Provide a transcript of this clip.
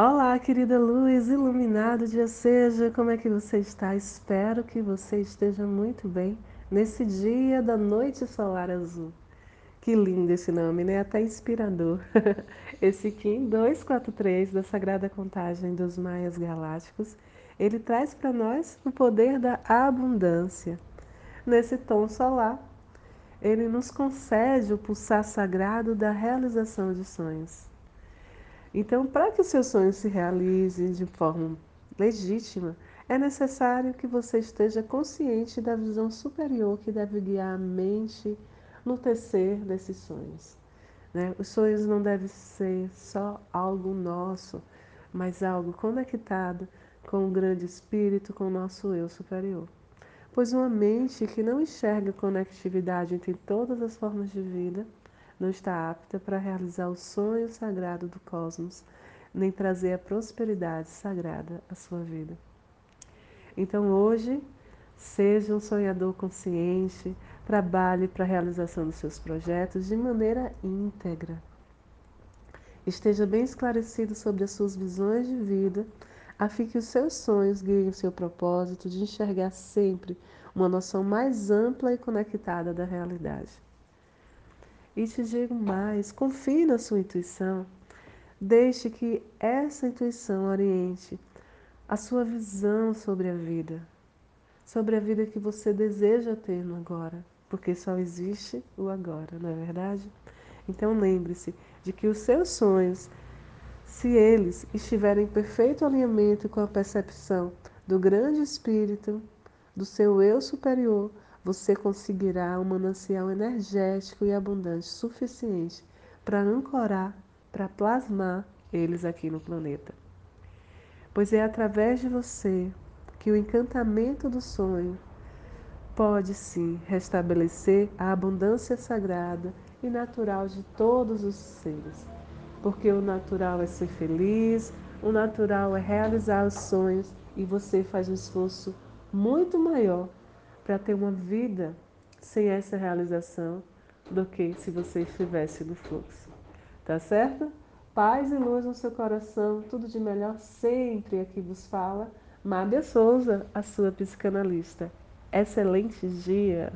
Olá, querida luz, iluminado dia seja, como é que você está? Espero que você esteja muito bem nesse dia da noite solar azul. Que lindo esse nome, né? Até inspirador. Esse Kim 243 da Sagrada Contagem dos Maias Galácticos, ele traz para nós o poder da abundância. Nesse tom solar, ele nos concede o pulsar sagrado da realização de sonhos. Então, para que o seu sonho se realize de forma legítima, é necessário que você esteja consciente da visão superior que deve guiar a mente no tecer desses sonhos. Né? Os sonhos não devem ser só algo nosso, mas algo conectado com o grande espírito, com o nosso eu superior. Pois uma mente que não enxerga conectividade entre todas as formas de vida não está apta para realizar o sonho sagrado do cosmos, nem trazer a prosperidade sagrada à sua vida. Então hoje, seja um sonhador consciente, trabalhe para a realização dos seus projetos de maneira íntegra. Esteja bem esclarecido sobre as suas visões de vida, a fim que os seus sonhos guiem o seu propósito de enxergar sempre uma noção mais ampla e conectada da realidade. E te digo mais: confie na sua intuição. Deixe que essa intuição oriente a sua visão sobre a vida, sobre a vida que você deseja ter no agora, porque só existe o agora, não é verdade? Então lembre-se de que os seus sonhos, se eles estiverem em perfeito alinhamento com a percepção do grande espírito, do seu eu superior, você conseguirá um manancial energético e abundante suficiente para ancorar, para plasmar eles aqui no planeta. Pois é através de você que o encantamento do sonho pode sim restabelecer a abundância sagrada e natural de todos os seres. Porque o natural é ser feliz, o natural é realizar os sonhos e você faz um esforço muito maior para ter uma vida sem essa realização do que se você estivesse no fluxo. Tá certo? Paz e luz no seu coração, tudo de melhor sempre aqui vos fala. Mábia Souza, a sua psicanalista. Excelente dia!